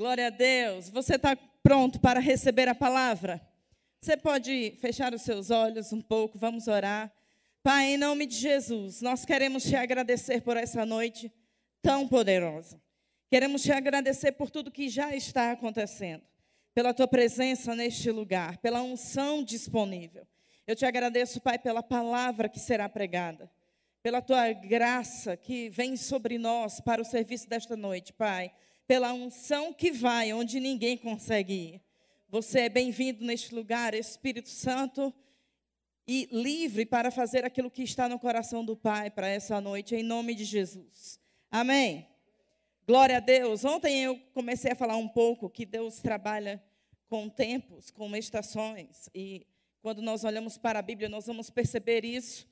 Glória a Deus. Você está pronto para receber a palavra? Você pode fechar os seus olhos um pouco, vamos orar. Pai, em nome de Jesus, nós queremos te agradecer por essa noite tão poderosa. Queremos te agradecer por tudo que já está acontecendo, pela tua presença neste lugar, pela unção disponível. Eu te agradeço, Pai, pela palavra que será pregada, pela tua graça que vem sobre nós para o serviço desta noite, Pai pela unção que vai onde ninguém consegue ir. Você é bem-vindo neste lugar, Espírito Santo, e livre para fazer aquilo que está no coração do Pai para essa noite, em nome de Jesus. Amém. Glória a Deus. Ontem eu comecei a falar um pouco que Deus trabalha com tempos, com estações, e quando nós olhamos para a Bíblia, nós vamos perceber isso.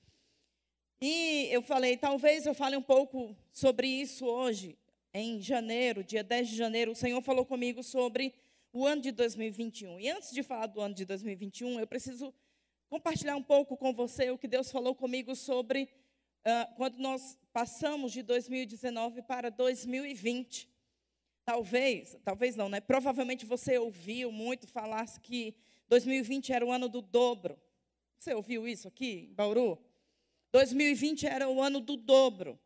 E eu falei, talvez eu fale um pouco sobre isso hoje, em janeiro, dia 10 de janeiro, o Senhor falou comigo sobre o ano de 2021. E antes de falar do ano de 2021, eu preciso compartilhar um pouco com você o que Deus falou comigo sobre uh, quando nós passamos de 2019 para 2020. Talvez, talvez não, né? Provavelmente você ouviu muito falar que 2020 era o ano do dobro. Você ouviu isso aqui, Bauru? 2020 era o ano do dobro.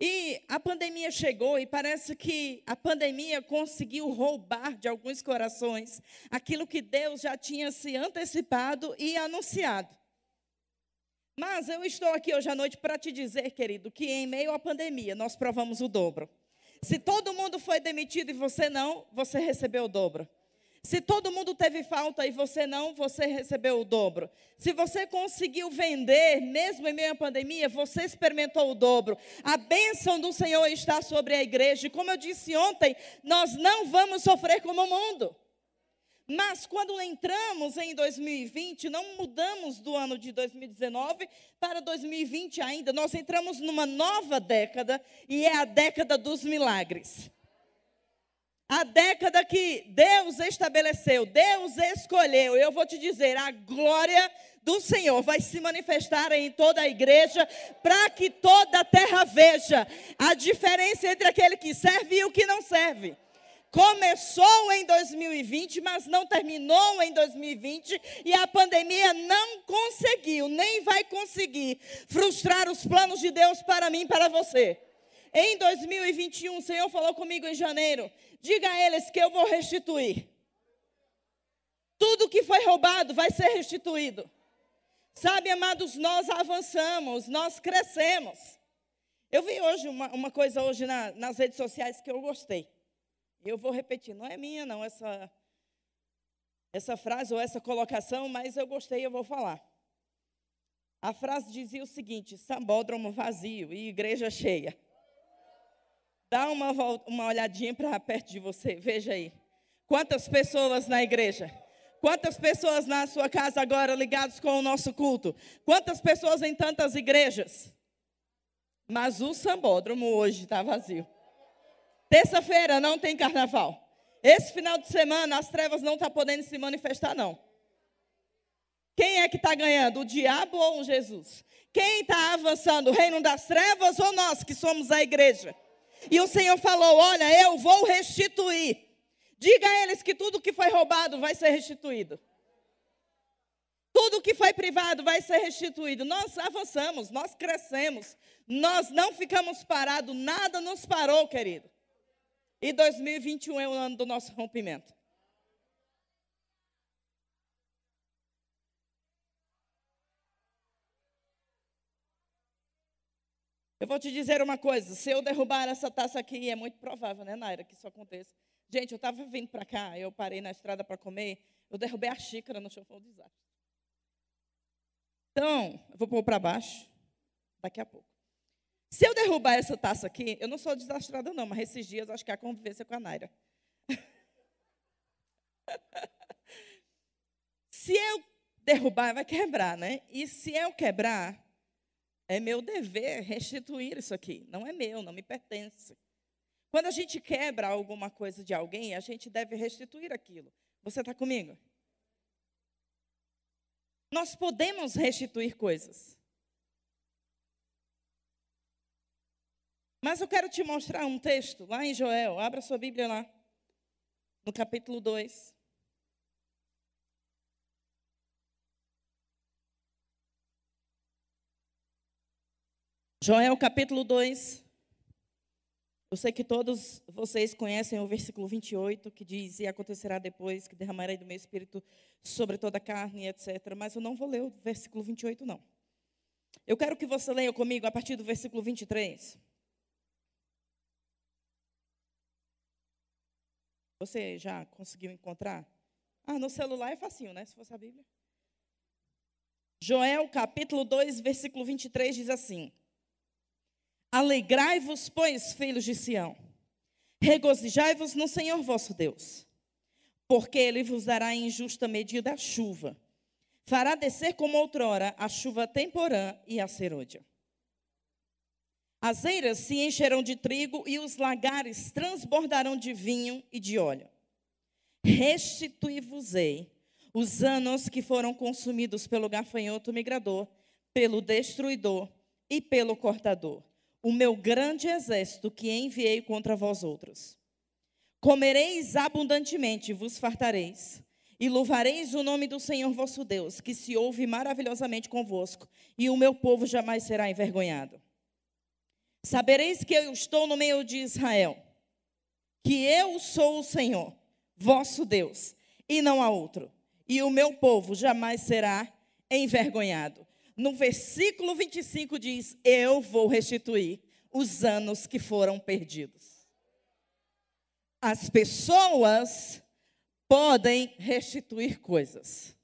E a pandemia chegou e parece que a pandemia conseguiu roubar de alguns corações aquilo que Deus já tinha se antecipado e anunciado. Mas eu estou aqui hoje à noite para te dizer, querido, que em meio à pandemia nós provamos o dobro. Se todo mundo foi demitido e você não, você recebeu o dobro. Se todo mundo teve falta e você não, você recebeu o dobro. Se você conseguiu vender, mesmo em meio à pandemia, você experimentou o dobro. A bênção do Senhor está sobre a igreja. E como eu disse ontem, nós não vamos sofrer como o mundo. Mas quando entramos em 2020, não mudamos do ano de 2019 para 2020 ainda. Nós entramos numa nova década e é a década dos milagres. A década que Deus estabeleceu, Deus escolheu, eu vou te dizer, a glória do Senhor vai se manifestar em toda a igreja, para que toda a terra veja a diferença entre aquele que serve e o que não serve. Começou em 2020, mas não terminou em 2020, e a pandemia não conseguiu, nem vai conseguir frustrar os planos de Deus para mim e para você. Em 2021, o Senhor falou comigo em janeiro Diga a eles que eu vou restituir. Tudo que foi roubado vai ser restituído. Sabe, amados, nós avançamos, nós crescemos. Eu vi hoje uma, uma coisa hoje na, nas redes sociais que eu gostei. Eu vou repetir, não é minha não essa essa frase ou essa colocação, mas eu gostei, eu vou falar. A frase dizia o seguinte: sambódromo vazio e igreja cheia. Dá uma, uma olhadinha para perto de você, veja aí. Quantas pessoas na igreja? Quantas pessoas na sua casa agora ligados com o nosso culto? Quantas pessoas em tantas igrejas? Mas o sambódromo hoje está vazio. Terça-feira não tem carnaval. Esse final de semana as trevas não estão tá podendo se manifestar, não. Quem é que está ganhando? O diabo ou Jesus? Quem está avançando? O reino das trevas ou nós que somos a igreja? E o Senhor falou: Olha, eu vou restituir. Diga a eles que tudo que foi roubado vai ser restituído. Tudo que foi privado vai ser restituído. Nós avançamos, nós crescemos, nós não ficamos parados, nada nos parou, querido. E 2021 é o ano do nosso rompimento. Eu vou te dizer uma coisa: se eu derrubar essa taça aqui, é muito provável, né, Naira, que isso aconteça. Gente, eu estava vindo para cá, eu parei na estrada para comer, eu derrubei a xícara no chão, foi um desastre. Então, eu vou pôr para baixo, daqui a pouco. Se eu derrubar essa taça aqui, eu não sou desastrada, não, mas esses dias acho que é a convivência com a Naira. se eu derrubar, vai quebrar, né? E se eu quebrar, é meu dever restituir isso aqui. Não é meu, não me pertence. Quando a gente quebra alguma coisa de alguém, a gente deve restituir aquilo. Você está comigo? Nós podemos restituir coisas. Mas eu quero te mostrar um texto lá em Joel. Abra sua Bíblia lá. no capítulo 2. Joel capítulo 2. Eu sei que todos vocês conhecem o versículo 28, que diz: E acontecerá depois que derramarei do meu espírito sobre toda a carne, etc. Mas eu não vou ler o versículo 28, não. Eu quero que você leia comigo a partir do versículo 23. Você já conseguiu encontrar? Ah, no celular é facinho, né? Se fosse a Bíblia. Joel, capítulo 2, versículo 23 diz assim: Alegrai-vos, pois, filhos de Sião, regozijai-vos no Senhor vosso Deus, porque ele vos dará em justa medida a chuva, fará descer como outrora a chuva temporã e a serôdia. As eiras se encherão de trigo e os lagares transbordarão de vinho e de óleo. Restituí-vos-ei os anos que foram consumidos pelo gafanhoto migrador, pelo destruidor e pelo cortador o meu grande exército que enviei contra vós outros. Comereis abundantemente, vos fartareis, e louvareis o nome do Senhor vosso Deus, que se ouve maravilhosamente convosco, e o meu povo jamais será envergonhado. Sabereis que eu estou no meio de Israel, que eu sou o Senhor, vosso Deus, e não há outro, e o meu povo jamais será envergonhado no versículo 25 diz: Eu vou restituir os anos que foram perdidos. As pessoas podem restituir coisas,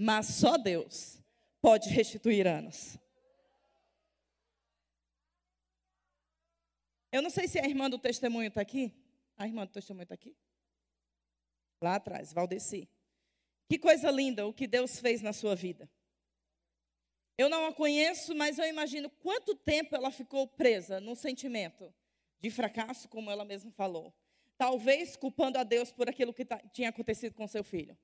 mas só Deus pode restituir anos. Eu não sei se a irmã do testemunho está aqui. A irmã do testemunho está aqui? Lá atrás, Valdeci. Que coisa linda o que Deus fez na sua vida. Eu não a conheço, mas eu imagino quanto tempo ela ficou presa num sentimento de fracasso, como ela mesma falou. Talvez culpando a Deus por aquilo que tinha acontecido com seu filho.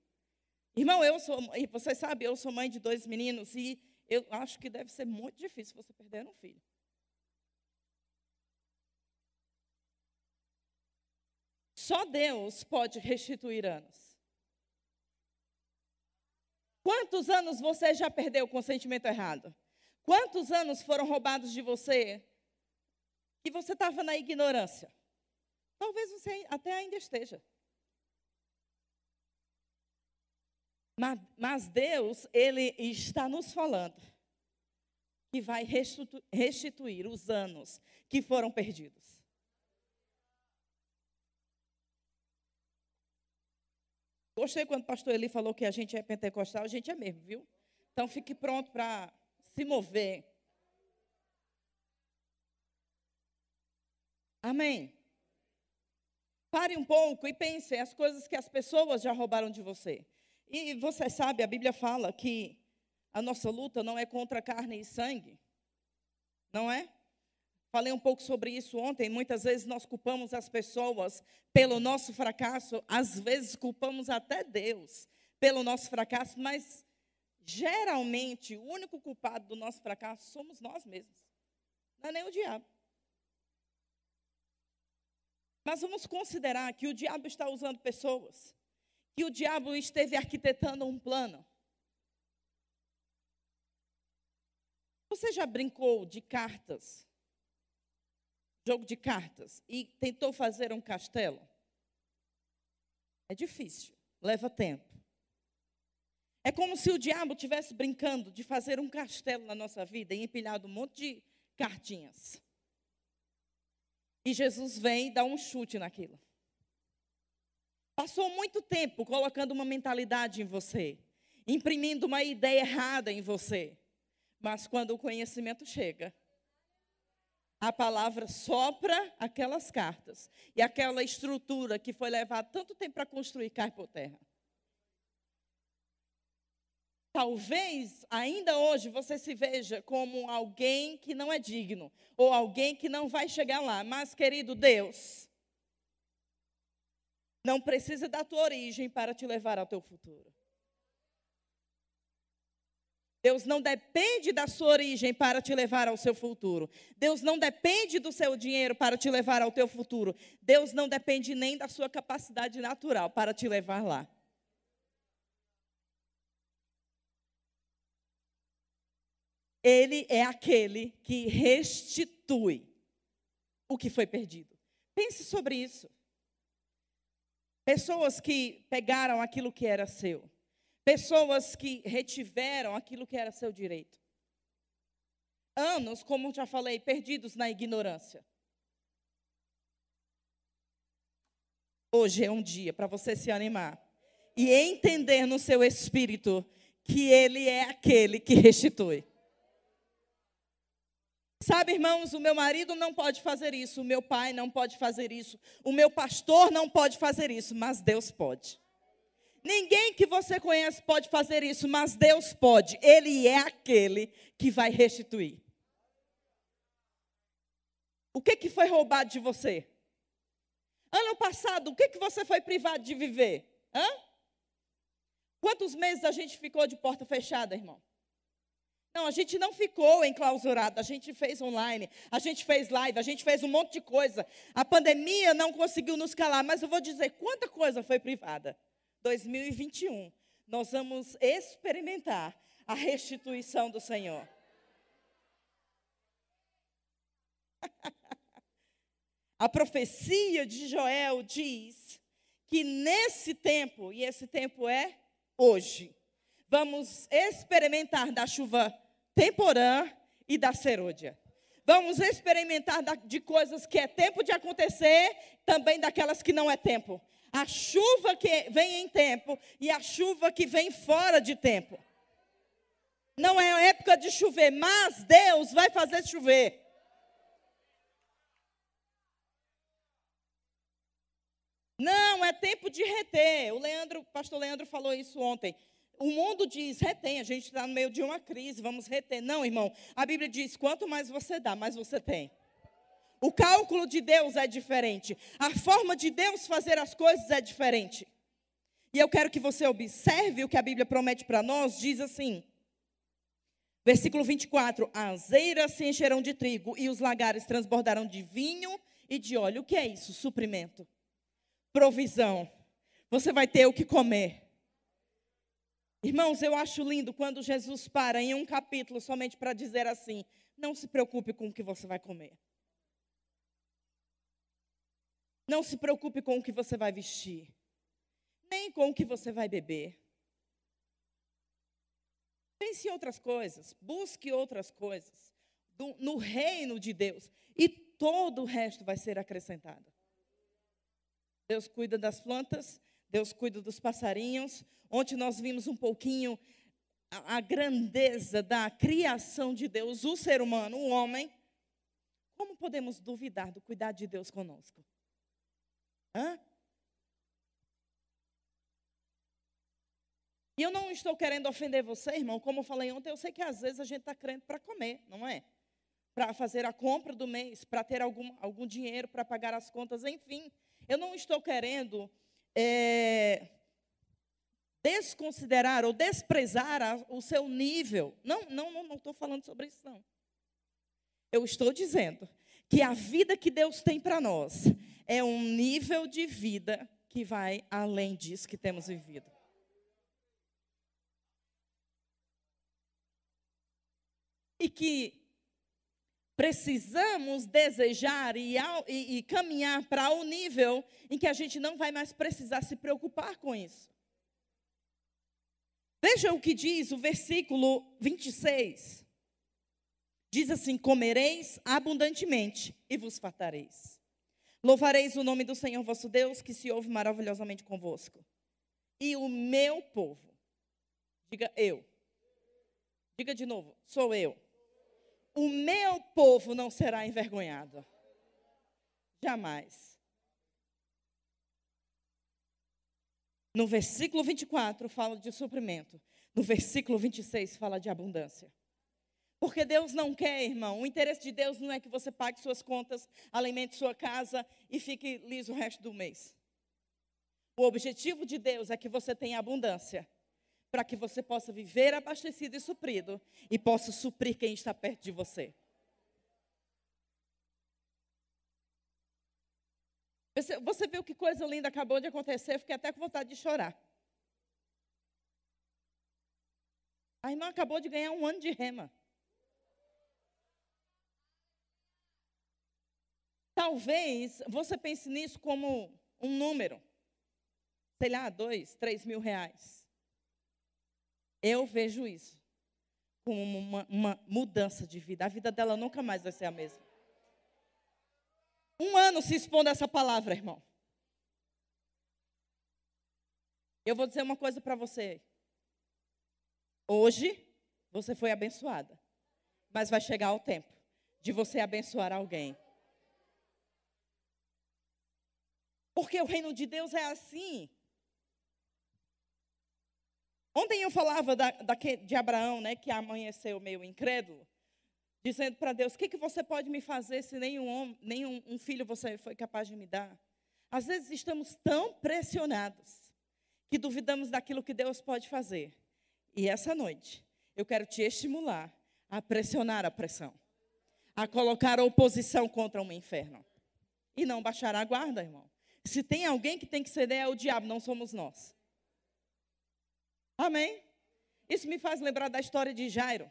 Irmão, eu sou, você sabe, eu sou mãe de dois meninos e eu acho que deve ser muito difícil você perder um filho. Só Deus pode restituir anos. Quantos anos você já perdeu com sentimento errado? Quantos anos foram roubados de você que você estava na ignorância? Talvez você até ainda esteja. Mas, mas Deus, Ele está nos falando que vai restituir os anos que foram perdidos. Gostei quando o pastor Eli falou que a gente é pentecostal, a gente é mesmo, viu? Então fique pronto para se mover. Amém. Pare um pouco e pense as coisas que as pessoas já roubaram de você. E você sabe, a Bíblia fala que a nossa luta não é contra carne e sangue. Não é? Falei um pouco sobre isso ontem. Muitas vezes nós culpamos as pessoas pelo nosso fracasso, às vezes culpamos até Deus pelo nosso fracasso, mas geralmente o único culpado do nosso fracasso somos nós mesmos, não é nem o diabo. Mas vamos considerar que o diabo está usando pessoas, que o diabo esteve arquitetando um plano. Você já brincou de cartas jogo de cartas e tentou fazer um castelo, é difícil, leva tempo. É como se o diabo estivesse brincando de fazer um castelo na nossa vida e empilhado um monte de cartinhas. E Jesus vem e dá um chute naquilo. Passou muito tempo colocando uma mentalidade em você, imprimindo uma ideia errada em você. Mas quando o conhecimento chega, a palavra sopra aquelas cartas. E aquela estrutura que foi levada tanto tempo para construir cai por terra. Talvez ainda hoje você se veja como alguém que não é digno, ou alguém que não vai chegar lá. Mas, querido Deus, não precisa da tua origem para te levar ao teu futuro. Deus não depende da sua origem para te levar ao seu futuro. Deus não depende do seu dinheiro para te levar ao teu futuro. Deus não depende nem da sua capacidade natural para te levar lá. Ele é aquele que restitui o que foi perdido. Pense sobre isso. Pessoas que pegaram aquilo que era seu. Pessoas que retiveram aquilo que era seu direito. Anos, como já falei, perdidos na ignorância. Hoje é um dia para você se animar e entender no seu espírito que Ele é aquele que restitui. Sabe, irmãos, o meu marido não pode fazer isso, o meu pai não pode fazer isso, o meu pastor não pode fazer isso, mas Deus pode. Ninguém que você conhece pode fazer isso, mas Deus pode. Ele é aquele que vai restituir. O que, que foi roubado de você? Ano passado, o que, que você foi privado de viver? Hã? Quantos meses a gente ficou de porta fechada, irmão? Não, a gente não ficou enclausurado, a gente fez online, a gente fez live, a gente fez um monte de coisa. A pandemia não conseguiu nos calar, mas eu vou dizer quanta coisa foi privada. 2021, nós vamos experimentar a restituição do Senhor. a profecia de Joel diz que nesse tempo, e esse tempo é hoje, vamos experimentar da chuva temporã e da serôdia. Vamos experimentar de coisas que é tempo de acontecer, também daquelas que não é tempo. A chuva que vem em tempo e a chuva que vem fora de tempo. Não é época de chover, mas Deus vai fazer chover. Não, é tempo de reter. O Leandro, o pastor Leandro falou isso ontem. O mundo diz, retém, a gente está no meio de uma crise, vamos reter. Não, irmão. A Bíblia diz: quanto mais você dá, mais você tem. O cálculo de Deus é diferente. A forma de Deus fazer as coisas é diferente. E eu quero que você observe o que a Bíblia promete para nós. Diz assim, versículo 24: As eiras se encherão de trigo e os lagares transbordarão de vinho e de óleo. O que é isso? Suprimento, provisão. Você vai ter o que comer. Irmãos, eu acho lindo quando Jesus para em um capítulo somente para dizer assim: não se preocupe com o que você vai comer. Não se preocupe com o que você vai vestir, nem com o que você vai beber. Pense em outras coisas, busque outras coisas do, no reino de Deus e todo o resto vai ser acrescentado. Deus cuida das plantas, Deus cuida dos passarinhos. Ontem nós vimos um pouquinho a, a grandeza da criação de Deus, o ser humano, o homem. Como podemos duvidar do cuidado de Deus conosco? Hã? E eu não estou querendo ofender você, irmão. Como eu falei ontem, eu sei que às vezes a gente está crendo para comer, não é? Para fazer a compra do mês, para ter algum, algum dinheiro para pagar as contas, enfim. Eu não estou querendo é, desconsiderar ou desprezar a, o seu nível. Não, não, não, estou falando sobre isso, não. Eu estou dizendo que a vida que Deus tem para nós é um nível de vida que vai além disso que temos vivido. E que precisamos desejar e, e, e caminhar para o um nível em que a gente não vai mais precisar se preocupar com isso. Veja o que diz o versículo 26. Diz assim: Comereis abundantemente e vos fartareis. Louvareis o nome do Senhor vosso Deus, que se ouve maravilhosamente convosco. E o meu povo, diga eu. Diga de novo, sou eu o meu povo não será envergonhado. Jamais. No versículo 24 fala de suprimento. No versículo 26 fala de abundância. Porque Deus não quer, irmão. O interesse de Deus não é que você pague suas contas, alimente sua casa e fique liso o resto do mês. O objetivo de Deus é que você tenha abundância para que você possa viver abastecido e suprido e possa suprir quem está perto de você. Você, você viu que coisa linda acabou de acontecer? Fiquei até com vontade de chorar. A irmã acabou de ganhar um ano de rema. Talvez você pense nisso como um número. Sei lá, dois, três mil reais. Eu vejo isso como uma, uma mudança de vida. A vida dela nunca mais vai ser a mesma. Um ano se expondo a essa palavra, irmão. Eu vou dizer uma coisa para você. Hoje, você foi abençoada. Mas vai chegar o tempo de você abençoar alguém. Porque o reino de Deus é assim. Ontem eu falava da, da, de Abraão, né, que amanheceu meio incrédulo dizendo para Deus: O que, que você pode me fazer se nenhum, homem, nenhum um filho você foi capaz de me dar? Às vezes estamos tão pressionados que duvidamos daquilo que Deus pode fazer. E essa noite, eu quero te estimular a pressionar a pressão, a colocar oposição contra um inferno. E não baixar a guarda, irmão. Se tem alguém que tem que ceder, é o diabo, não somos nós. Amém? Isso me faz lembrar da história de Jairo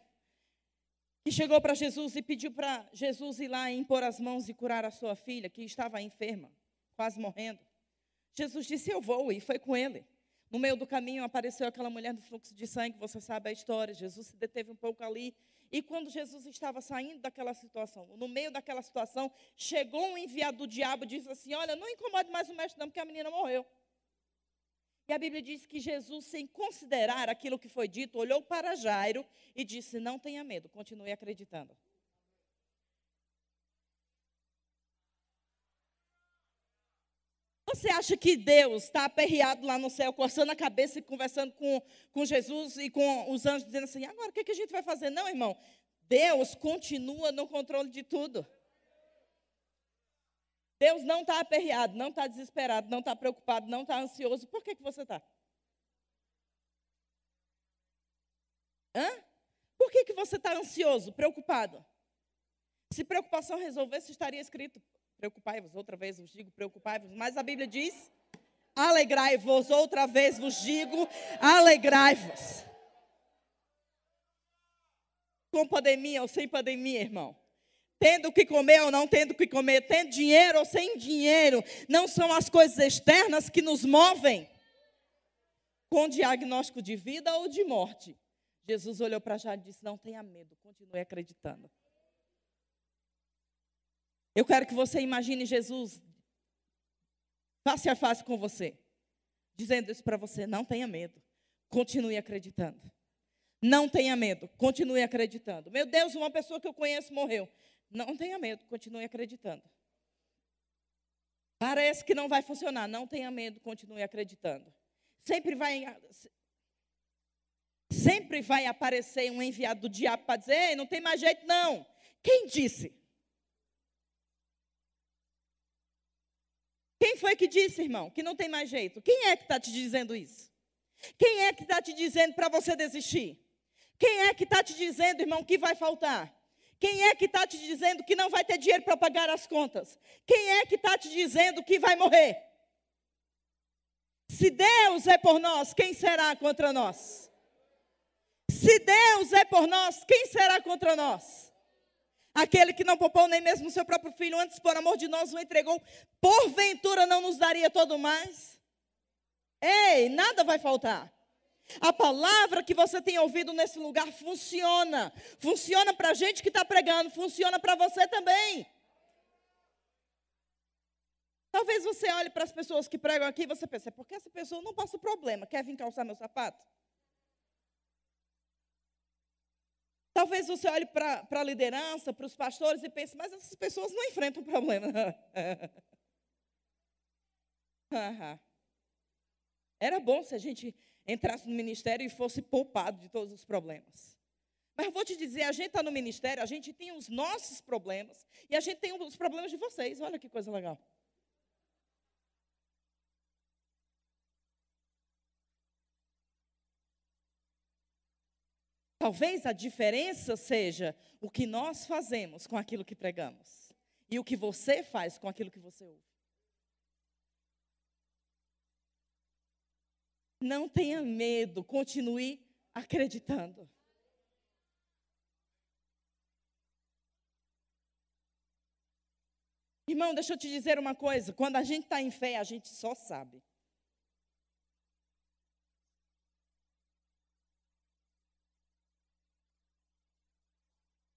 que chegou para Jesus e pediu para Jesus ir lá e impor as mãos e curar a sua filha, que estava enferma, quase morrendo. Jesus disse: Eu vou, e foi com ele. No meio do caminho apareceu aquela mulher do fluxo de sangue, você sabe a história. Jesus se deteve um pouco ali. E quando Jesus estava saindo daquela situação, no meio daquela situação, chegou um enviado do diabo e disse assim: Olha, não incomode mais o mestre, não, porque a menina morreu. E a Bíblia diz que Jesus, sem considerar aquilo que foi dito, olhou para Jairo e disse: Não tenha medo, continue acreditando. Você acha que Deus está aperreado lá no céu, coçando a cabeça e conversando com, com Jesus e com os anjos, dizendo assim: agora o que, que a gente vai fazer? Não, irmão. Deus continua no controle de tudo. Deus não está aperreado, não está desesperado, não está preocupado, não está ansioso. Por que, que você está? Hã? Por que, que você está ansioso, preocupado? Se preocupação resolvesse, estaria escrito: preocupai-vos, outra vez vos digo, preocupai-vos. Mas a Bíblia diz: alegrai-vos, outra vez vos digo, alegrai-vos. Com pandemia ou sem pandemia, irmão tendo o que comer ou não tendo o que comer, tendo dinheiro ou sem dinheiro, não são as coisas externas que nos movem com diagnóstico de vida ou de morte. Jesus olhou para Jairo e disse: Não tenha medo, continue acreditando. Eu quero que você imagine Jesus face a face com você, dizendo isso para você: Não tenha medo, continue acreditando. Não tenha medo, continue acreditando. Meu Deus, uma pessoa que eu conheço morreu. Não tenha medo, continue acreditando. Parece que não vai funcionar, não tenha medo, continue acreditando. Sempre vai sempre vai aparecer um enviado do diabo para dizer, não tem mais jeito não. Quem disse? Quem foi que disse, irmão, que não tem mais jeito? Quem é que está te dizendo isso? Quem é que está te dizendo para você desistir? Quem é que está te dizendo, irmão, que vai faltar? Quem é que está te dizendo que não vai ter dinheiro para pagar as contas? Quem é que está te dizendo que vai morrer? Se Deus é por nós, quem será contra nós? Se Deus é por nós, quem será contra nós? Aquele que não poupou nem mesmo o seu próprio filho, antes por amor de nós o entregou, porventura não nos daria todo mais? Ei, nada vai faltar. A palavra que você tem ouvido nesse lugar funciona. Funciona para a gente que está pregando, funciona para você também. Talvez você olhe para as pessoas que pregam aqui e você pense, porque essa pessoa não passa problema, quer vir calçar meu sapato? Talvez você olhe para a liderança, para os pastores e pense, mas essas pessoas não enfrentam problema. Era bom se a gente entrasse no ministério e fosse poupado de todos os problemas. Mas eu vou te dizer, a gente está no ministério, a gente tem os nossos problemas e a gente tem os problemas de vocês. Olha que coisa legal. Talvez a diferença seja o que nós fazemos com aquilo que pregamos e o que você faz com aquilo que você ouve. Não tenha medo, continue acreditando. Irmão, deixa eu te dizer uma coisa: quando a gente está em fé, a gente só sabe.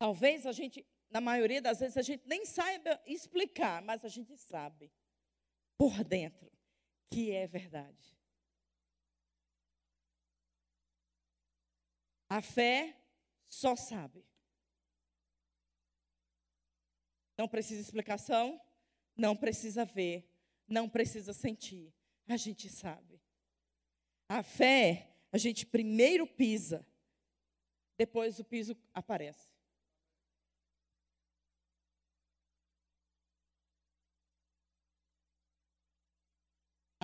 Talvez a gente, na maioria das vezes, a gente nem saiba explicar, mas a gente sabe por dentro que é verdade. A fé só sabe. Não precisa explicação, não precisa ver, não precisa sentir. A gente sabe. A fé, a gente primeiro pisa, depois o piso aparece.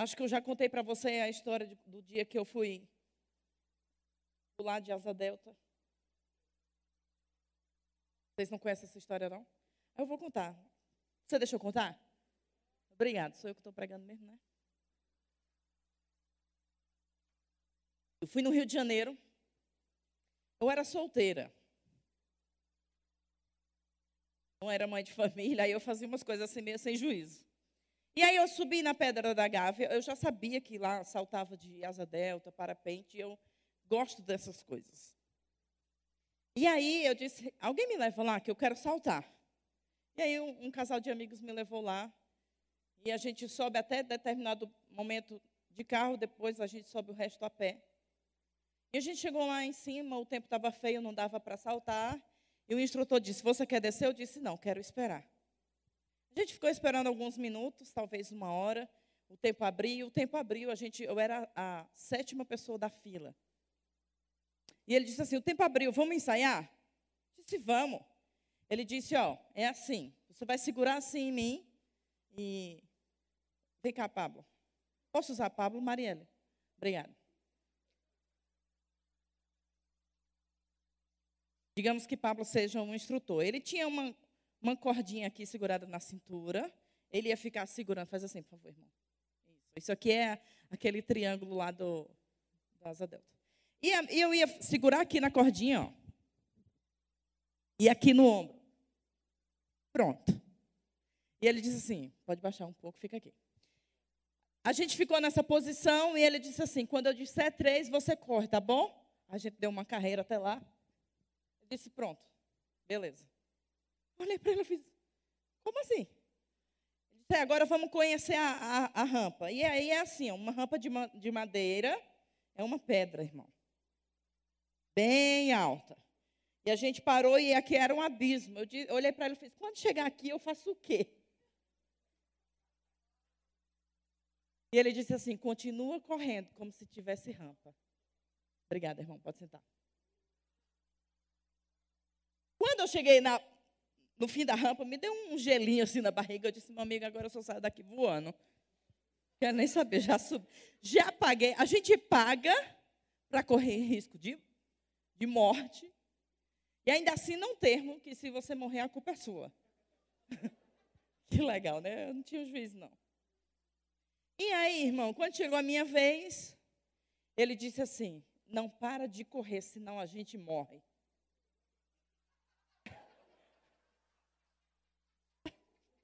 Acho que eu já contei para você a história do dia que eu fui lado de Asa Delta. Vocês não conhecem essa história, não? Eu vou contar. Você deixa eu contar? Obrigado, sou eu que estou pregando mesmo, né? Eu fui no Rio de Janeiro. Eu era solteira. Não era mãe de família, aí eu fazia umas coisas assim meio sem juízo. E aí eu subi na Pedra da Gávea, eu já sabia que lá saltava de asa delta, parapente, eu gosto dessas coisas. E aí eu disse, alguém me leva lá que eu quero saltar. E aí um, um casal de amigos me levou lá, e a gente sobe até determinado momento de carro, depois a gente sobe o resto a pé. E a gente chegou lá em cima, o tempo estava feio, não dava para saltar. E o instrutor disse: Você quer descer? Eu disse: Não, quero esperar. A gente ficou esperando alguns minutos, talvez uma hora. O tempo abriu, o tempo abriu. A gente, eu era a sétima pessoa da fila. E ele disse assim: O tempo abriu, vamos ensaiar? Eu disse: Vamos. Ele disse: Ó, é assim. Você vai segurar assim em mim e. Vem cá, Pablo. Posso usar Pablo, Marielle? Obrigada. Digamos que Pablo seja um instrutor. Ele tinha uma, uma cordinha aqui segurada na cintura. Ele ia ficar segurando. Faz assim, por favor, irmão. Isso, Isso aqui é aquele triângulo lá do, da asa delta. E eu ia segurar aqui na cordinha, ó. E aqui no ombro. Pronto. E ele disse assim: pode baixar um pouco, fica aqui. A gente ficou nessa posição e ele disse assim: quando eu disser três, você corre, tá bom? A gente deu uma carreira até lá. Eu disse: pronto, beleza. Olhei para ele e fiz, como assim? Ele disse, é, agora vamos conhecer a, a, a, rampa. E aí é assim, uma rampa de, de madeira, é uma pedra, irmão. Bem alta. E a gente parou e aqui era um abismo. Eu, eu olhei para ele e fiz, quando chegar aqui eu faço o quê? E ele disse assim, continua correndo como se tivesse rampa. Obrigada, irmão, pode sentar. Quando eu cheguei na, no fim da rampa, me deu um gelinho assim na barriga. Eu disse, meu amigo, agora eu só saio daqui voando. Quero nem saber, já subi. Já paguei. A gente paga para correr risco de, de morte. E ainda assim não termo que se você morrer, a culpa é sua. que legal, né? Eu não tinha juízo, não. E aí, irmão, quando chegou a minha vez, ele disse assim: não para de correr, senão a gente morre.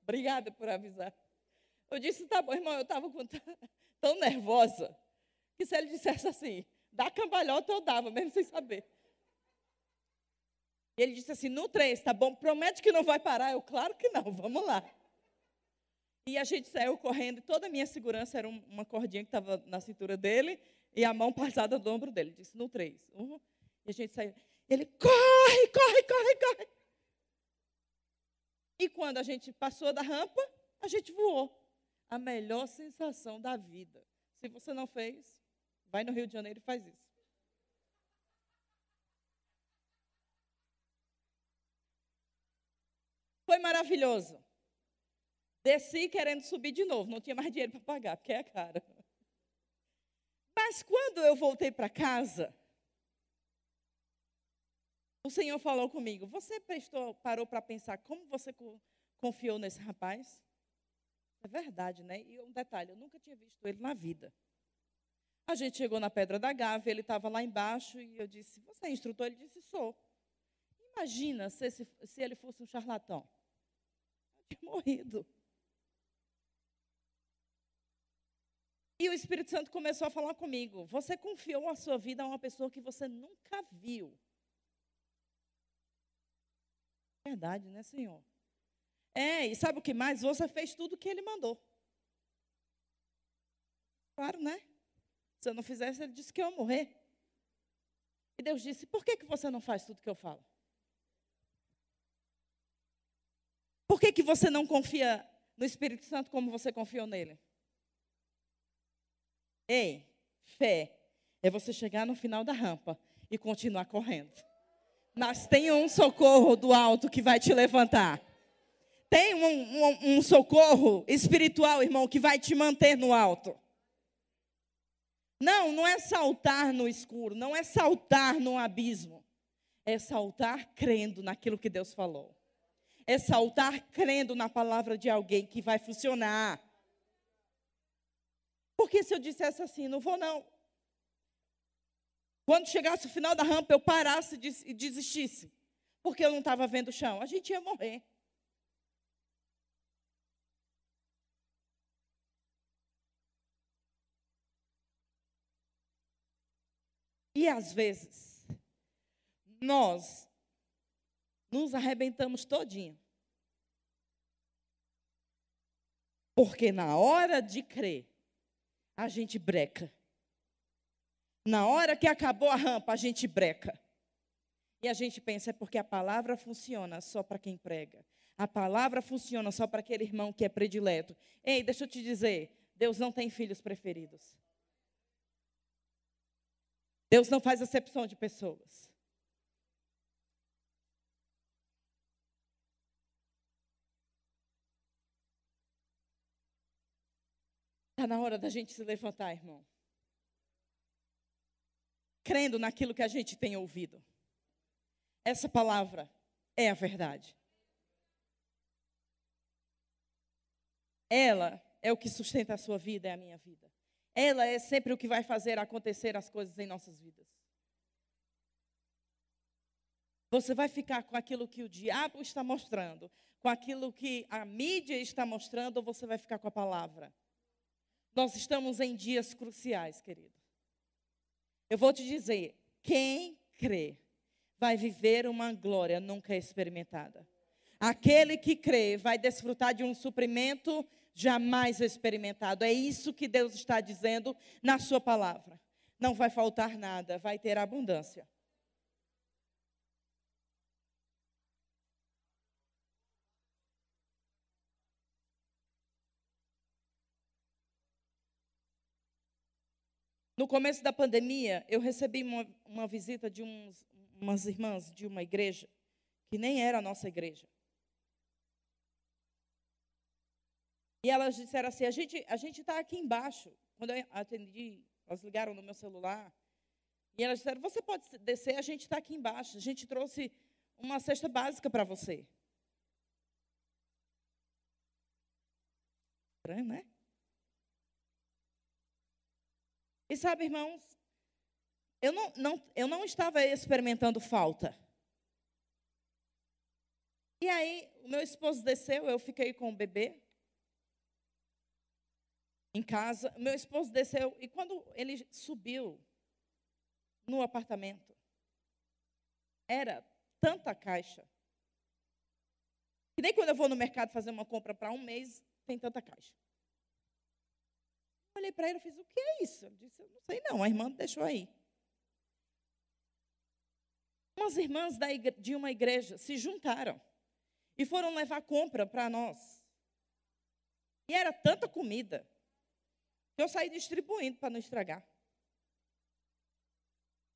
Obrigada por avisar. Eu disse, tá bom, irmão, eu estava tão nervosa que se ele dissesse assim, dá cambalhota, eu dava, mesmo sem saber. E ele disse assim, no três, tá bom, promete que não vai parar. Eu, claro que não, vamos lá. E a gente saiu correndo, e toda a minha segurança era uma cordinha que estava na cintura dele e a mão passada do ombro dele. Ele disse, no três. Uhum. E a gente saiu. Ele, corre, corre, corre, corre. E quando a gente passou da rampa, a gente voou. A melhor sensação da vida. Se você não fez, vai no Rio de Janeiro e faz isso. Foi maravilhoso. Desci querendo subir de novo, não tinha mais dinheiro para pagar, porque é caro. Mas quando eu voltei para casa, o Senhor falou comigo: Você prestou, parou para pensar como você confiou nesse rapaz? É verdade, né? E um detalhe: eu nunca tinha visto ele na vida. A gente chegou na Pedra da Gávea, ele estava lá embaixo e eu disse: Você é instrutor? Ele disse: Sou. Imagina se, esse, se ele fosse um charlatão. Eu tinha morrido. E o Espírito Santo começou a falar comigo. Você confiou a sua vida a uma pessoa que você nunca viu. Verdade, né, Senhor? É, e sabe o que mais? Você fez tudo o que ele mandou. Claro, né? Se eu não fizesse, ele disse que eu ia morrer. E Deus disse: Por que, que você não faz tudo que eu falo? Por que, que você não confia no Espírito Santo como você confiou nele? Ei, fé é você chegar no final da rampa e continuar correndo. Mas tem um socorro do alto que vai te levantar. Tem um, um, um socorro espiritual, irmão, que vai te manter no alto. Não, não é saltar no escuro, não é saltar no abismo. É saltar crendo naquilo que Deus falou. É saltar crendo na palavra de alguém que vai funcionar. Porque se eu dissesse assim, não vou não. Quando chegasse o final da rampa, eu parasse e desistisse. Porque eu não estava vendo o chão. A gente ia morrer. E às vezes, nós nos arrebentamos todinho. Porque na hora de crer, a gente breca. Na hora que acabou a rampa, a gente breca. E a gente pensa, é porque a palavra funciona só para quem prega. A palavra funciona só para aquele irmão que é predileto. Ei, deixa eu te dizer, Deus não tem filhos preferidos. Deus não faz acepção de pessoas. Está na hora da gente se levantar, irmão. Crendo naquilo que a gente tem ouvido. Essa palavra é a verdade. Ela é o que sustenta a sua vida, é a minha vida. Ela é sempre o que vai fazer acontecer as coisas em nossas vidas. Você vai ficar com aquilo que o diabo está mostrando, com aquilo que a mídia está mostrando, ou você vai ficar com a palavra? Nós estamos em dias cruciais, querido. Eu vou te dizer: quem crê vai viver uma glória nunca experimentada. Aquele que crê vai desfrutar de um suprimento jamais experimentado. É isso que Deus está dizendo na Sua palavra. Não vai faltar nada, vai ter abundância. No começo da pandemia, eu recebi uma, uma visita de uns, umas irmãs de uma igreja, que nem era a nossa igreja. E elas disseram assim: a gente a gente está aqui embaixo. Quando eu atendi, elas ligaram no meu celular. E elas disseram: você pode descer, a gente está aqui embaixo. A gente trouxe uma cesta básica para você. Estranho, né? E sabe, irmãos, eu não, não, eu não estava experimentando falta. E aí, o meu esposo desceu, eu fiquei com o bebê em casa. Meu esposo desceu e quando ele subiu no apartamento, era tanta caixa. Que nem quando eu vou no mercado fazer uma compra para um mês, tem tanta caixa. Olhei para ele e fiz, o que é isso? Ele disse, eu não sei não, a irmã deixou aí. Umas irmãs de uma igreja se juntaram e foram levar compra para nós. E era tanta comida que eu saí distribuindo para não estragar.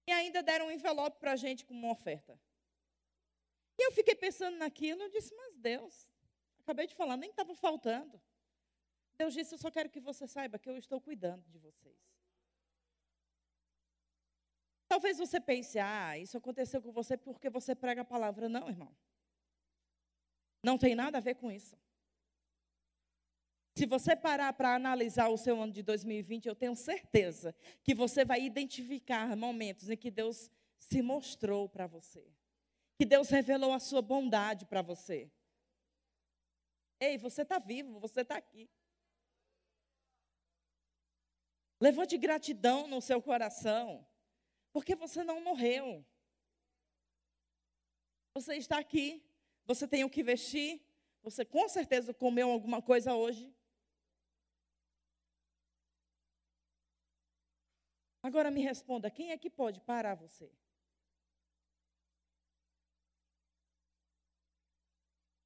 E ainda deram um envelope para a gente com uma oferta. E eu fiquei pensando naquilo e disse, mas Deus, acabei de falar, nem estava faltando. Deus disse: Eu só quero que você saiba que eu estou cuidando de vocês. Talvez você pense, ah, isso aconteceu com você porque você prega a palavra. Não, irmão. Não tem nada a ver com isso. Se você parar para analisar o seu ano de 2020, eu tenho certeza que você vai identificar momentos em que Deus se mostrou para você. Que Deus revelou a sua bondade para você. Ei, você está vivo, você está aqui. Levante gratidão no seu coração, porque você não morreu. Você está aqui, você tem o que vestir, você com certeza comeu alguma coisa hoje. Agora me responda, quem é que pode parar você?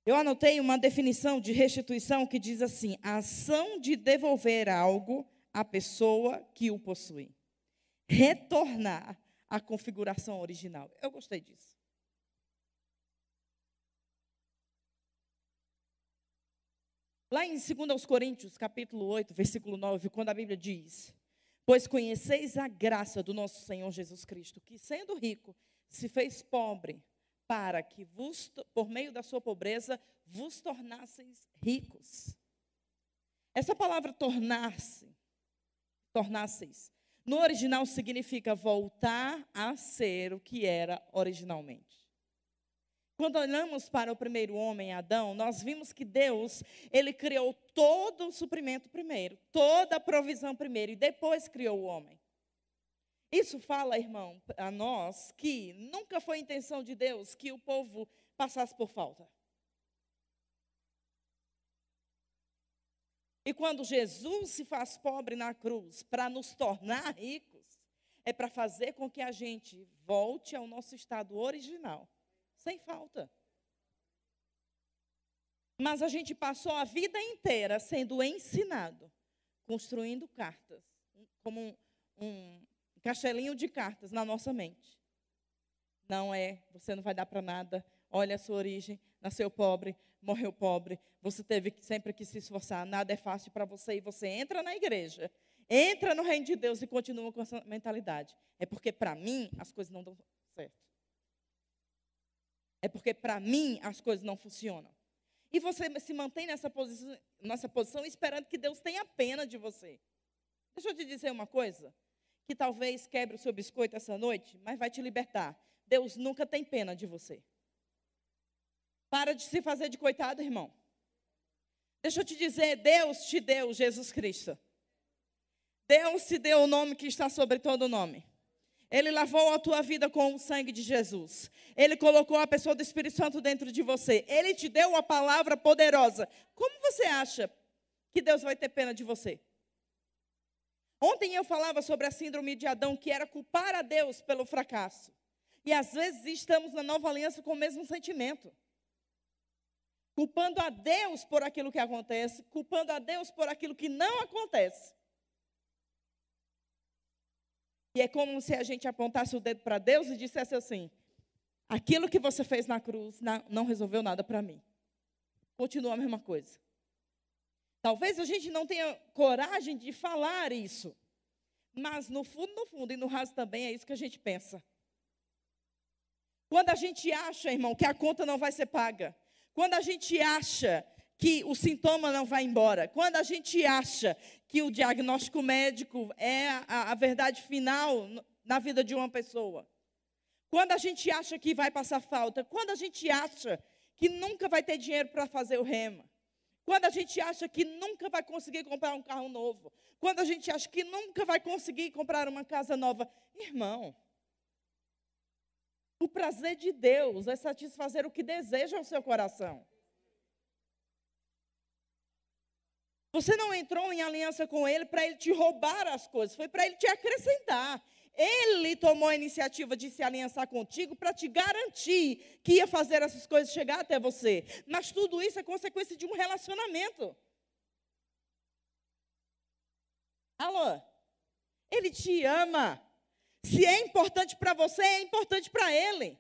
Eu anotei uma definição de restituição que diz assim: a ação de devolver algo à pessoa que o possui. Retornar à configuração original. Eu gostei disso. Lá em 2 Coríntios, capítulo 8, versículo 9, quando a Bíblia diz: Pois conheceis a graça do nosso Senhor Jesus Cristo, que sendo rico, se fez pobre, para que vos, por meio da sua pobreza vos tornasseis ricos. Essa palavra tornar-se, tornasseis, no original significa voltar a ser o que era originalmente. Quando olhamos para o primeiro homem, Adão, nós vimos que Deus, ele criou todo o suprimento primeiro, toda a provisão primeiro e depois criou o homem. Isso fala, irmão, a nós que nunca foi intenção de Deus que o povo passasse por falta. E quando Jesus se faz pobre na cruz para nos tornar ricos, é para fazer com que a gente volte ao nosso estado original, sem falta. Mas a gente passou a vida inteira sendo ensinado, construindo cartas, como um, castelinho de cartas na nossa mente. Não é, você não vai dar para nada. Olha a sua origem, nasceu pobre, morreu pobre. Você teve sempre que se esforçar, nada é fácil para você e você entra na igreja, entra no reino de Deus e continua com essa mentalidade. É porque para mim as coisas não dão certo. É porque para mim as coisas não funcionam. E você se mantém nessa posição, nessa posição esperando que Deus tenha pena de você. Deixa eu te dizer uma coisa que talvez quebre o seu biscoito essa noite, mas vai te libertar. Deus nunca tem pena de você. Para de se fazer de coitado, irmão. Deixa eu te dizer, Deus te deu Jesus Cristo. Deus te deu o nome que está sobre todo nome. Ele lavou a tua vida com o sangue de Jesus. Ele colocou a pessoa do Espírito Santo dentro de você. Ele te deu a palavra poderosa. Como você acha que Deus vai ter pena de você? Ontem eu falava sobre a síndrome de Adão, que era culpar a Deus pelo fracasso. E às vezes estamos na nova aliança com o mesmo sentimento. Culpando a Deus por aquilo que acontece, culpando a Deus por aquilo que não acontece. E é como se a gente apontasse o dedo para Deus e dissesse assim: aquilo que você fez na cruz não resolveu nada para mim. Continua a mesma coisa. Talvez a gente não tenha coragem de falar isso. Mas no fundo, no fundo, e no raso também, é isso que a gente pensa. Quando a gente acha, irmão, que a conta não vai ser paga. Quando a gente acha que o sintoma não vai embora. Quando a gente acha que o diagnóstico médico é a, a verdade final na vida de uma pessoa. Quando a gente acha que vai passar falta. Quando a gente acha que nunca vai ter dinheiro para fazer o rema. Quando a gente acha que nunca vai conseguir comprar um carro novo. Quando a gente acha que nunca vai conseguir comprar uma casa nova. Irmão, o prazer de Deus é satisfazer o que deseja o seu coração. Você não entrou em aliança com Ele para Ele te roubar as coisas, foi para Ele te acrescentar. Ele tomou a iniciativa de se aliançar contigo para te garantir que ia fazer essas coisas chegar até você. Mas tudo isso é consequência de um relacionamento. Alô? Ele te ama. Se é importante para você, é importante para ele.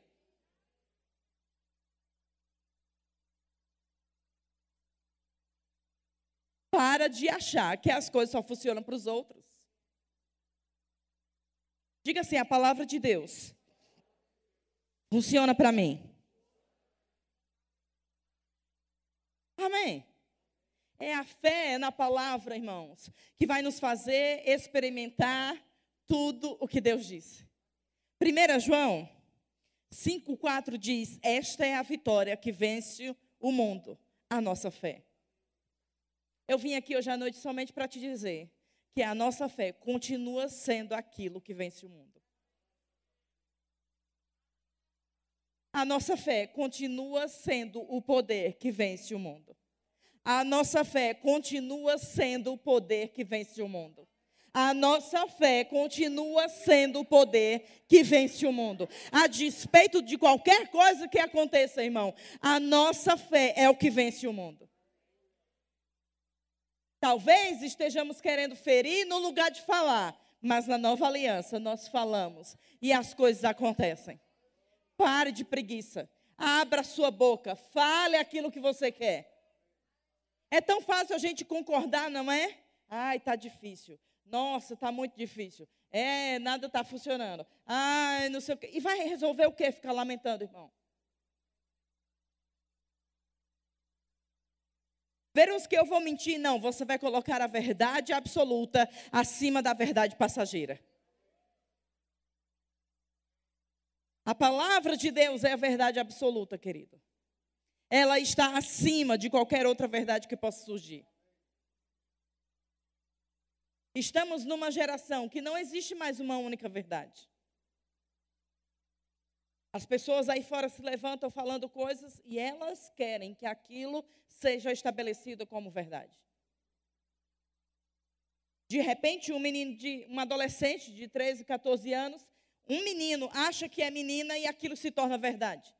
Para de achar que as coisas só funcionam para os outros. Diga assim: a palavra de Deus funciona para mim. Amém. É a fé na palavra, irmãos, que vai nos fazer experimentar tudo o que Deus disse. 1 João 5,4 diz: Esta é a vitória que vence o mundo, a nossa fé. Eu vim aqui hoje à noite somente para te dizer que a nossa fé continua sendo aquilo que vence o mundo. A nossa fé continua sendo o poder que vence o mundo. A nossa fé continua sendo o poder que vence o mundo. A nossa fé continua sendo o poder que vence o mundo. A despeito de qualquer coisa que aconteça, irmão, a nossa fé é o que vence o mundo. Talvez estejamos querendo ferir no lugar de falar, mas na nova aliança nós falamos e as coisas acontecem. Pare de preguiça. Abra sua boca, fale aquilo que você quer. É tão fácil a gente concordar, não é? Ai, tá difícil. Nossa, tá muito difícil. É, nada está funcionando. Ai, não sei o quê. E vai resolver o quê? Ficar lamentando, irmão. Veremos que eu vou mentir? Não, você vai colocar a verdade absoluta acima da verdade passageira. A palavra de Deus é a verdade absoluta, querido. Ela está acima de qualquer outra verdade que possa surgir. Estamos numa geração que não existe mais uma única verdade. As pessoas aí fora se levantam falando coisas e elas querem que aquilo seja estabelecido como verdade. De repente, um menino de um adolescente de 13, 14 anos, um menino acha que é menina e aquilo se torna verdade.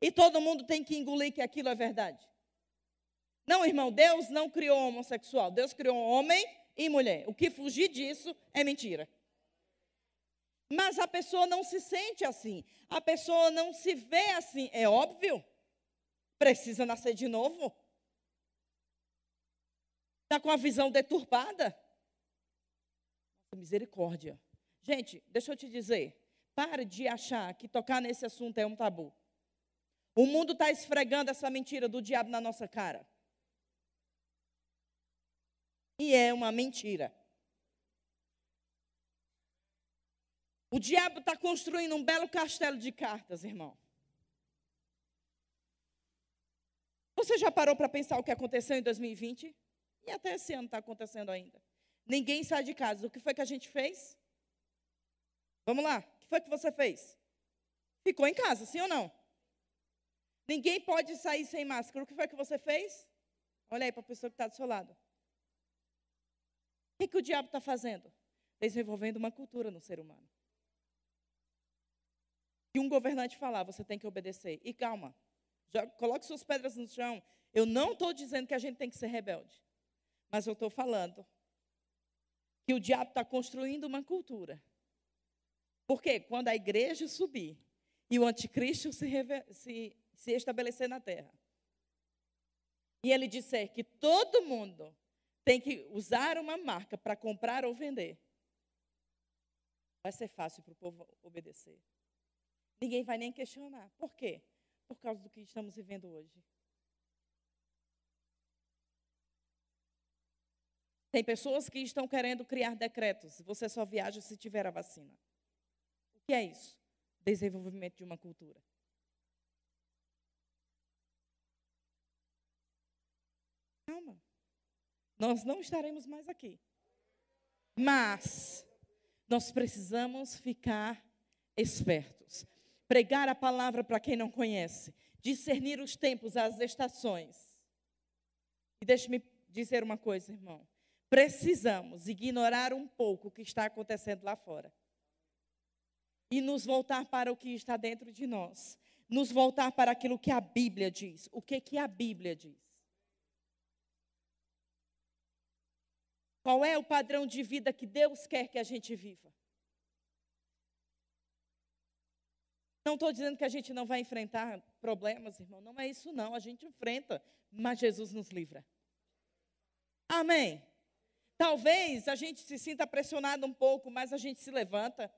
E todo mundo tem que engolir que aquilo é verdade. Não, irmão, Deus não criou homossexual. Deus criou homem e mulher. O que fugir disso é mentira. Mas a pessoa não se sente assim. A pessoa não se vê assim. É óbvio. Precisa nascer de novo. Está com a visão deturpada. Misericórdia. Gente, deixa eu te dizer. Pare de achar que tocar nesse assunto é um tabu. O mundo está esfregando essa mentira do diabo na nossa cara. E é uma mentira. O diabo está construindo um belo castelo de cartas, irmão. Você já parou para pensar o que aconteceu em 2020? E até esse ano está acontecendo ainda. Ninguém sai de casa. O que foi que a gente fez? Vamos lá. O que foi que você fez? Ficou em casa, sim ou não? Ninguém pode sair sem máscara. O que foi que você fez? Olha aí para a pessoa que está do seu lado. Que, que o diabo está fazendo? Desenvolvendo uma cultura no ser humano que um governante falar, você tem que obedecer. E calma, já coloque suas pedras no chão. Eu não estou dizendo que a gente tem que ser rebelde, mas eu estou falando que o diabo está construindo uma cultura. Porque quando a igreja subir e o anticristo se, se, se estabelecer na terra, e ele disser que todo mundo tem que usar uma marca para comprar ou vender, vai ser fácil para o povo obedecer. Ninguém vai nem questionar. Por quê? Por causa do que estamos vivendo hoje. Tem pessoas que estão querendo criar decretos. Você só viaja se tiver a vacina. O que é isso? Desenvolvimento de uma cultura. Calma. Nós não estaremos mais aqui. Mas nós precisamos ficar espertos pregar a palavra para quem não conhece, discernir os tempos, as estações. E deixe-me dizer uma coisa, irmão. Precisamos ignorar um pouco o que está acontecendo lá fora. E nos voltar para o que está dentro de nós. Nos voltar para aquilo que a Bíblia diz. O que, que a Bíblia diz? Qual é o padrão de vida que Deus quer que a gente viva? Não estou dizendo que a gente não vai enfrentar problemas, irmão. Não é isso, não. A gente enfrenta, mas Jesus nos livra. Amém. Talvez a gente se sinta pressionado um pouco, mas a gente se levanta.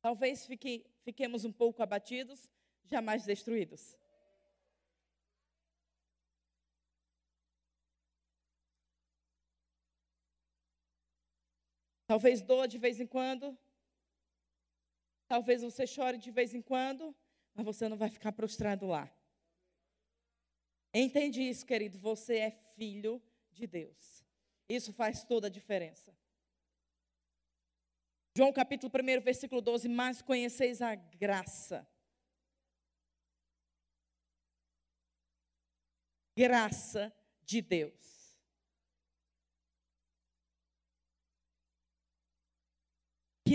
Talvez fique, fiquemos um pouco abatidos, jamais destruídos. Talvez doa de vez em quando. Talvez você chore de vez em quando, mas você não vai ficar prostrado lá. Entende isso, querido? Você é filho de Deus. Isso faz toda a diferença. João capítulo 1, versículo 12: Mas conheceis a graça. Graça de Deus.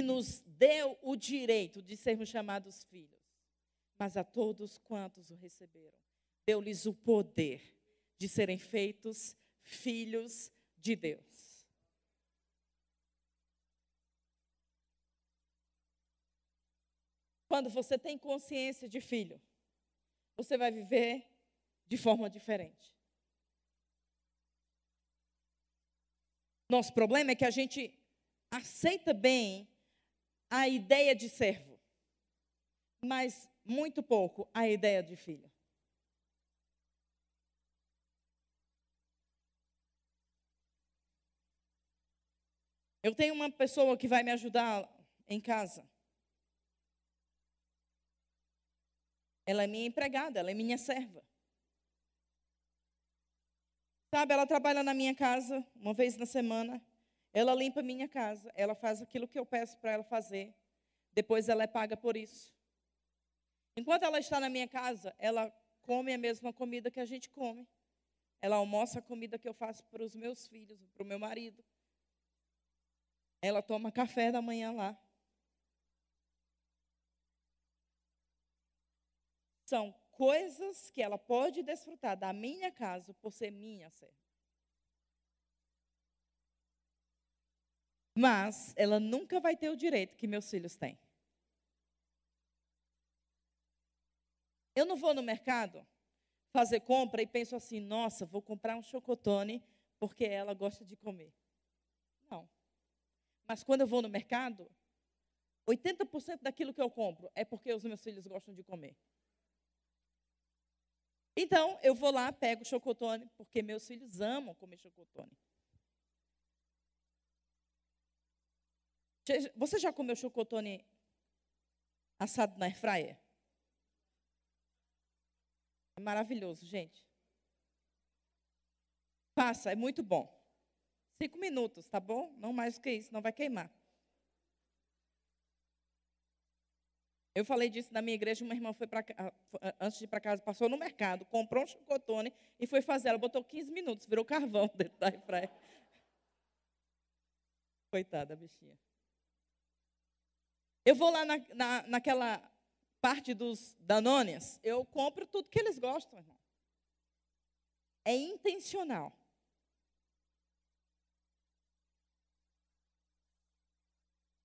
Nos deu o direito de sermos chamados filhos, mas a todos quantos o receberam, deu-lhes o poder de serem feitos filhos de Deus. Quando você tem consciência de filho, você vai viver de forma diferente. Nosso problema é que a gente aceita bem a ideia de servo, mas muito pouco a ideia de filho. Eu tenho uma pessoa que vai me ajudar em casa. Ela é minha empregada, ela é minha serva. Sabe, ela trabalha na minha casa uma vez na semana. Ela limpa minha casa, ela faz aquilo que eu peço para ela fazer. Depois ela é paga por isso. Enquanto ela está na minha casa, ela come a mesma comida que a gente come. Ela almoça a comida que eu faço para os meus filhos, para o meu marido. Ela toma café da manhã lá. São coisas que ela pode desfrutar da minha casa por ser minha serva. Mas ela nunca vai ter o direito que meus filhos têm. Eu não vou no mercado fazer compra e penso assim, nossa, vou comprar um chocotone porque ela gosta de comer. Não. Mas quando eu vou no mercado, 80% daquilo que eu compro é porque os meus filhos gostam de comer. Então, eu vou lá, pego chocotone, porque meus filhos amam comer chocotone. Você já comeu chocotone assado na airfryer? É maravilhoso, gente. Passa, é muito bom. Cinco minutos, tá bom? Não mais do que isso, não vai queimar. Eu falei disso na minha igreja, uma irmã foi para antes de ir para casa, passou no mercado, comprou um chocotone e foi fazer. Ela botou 15 minutos, virou carvão dentro da airfryer. Coitada, bichinha. Eu vou lá na, na, naquela parte dos Danones, eu compro tudo que eles gostam, irmão. É intencional.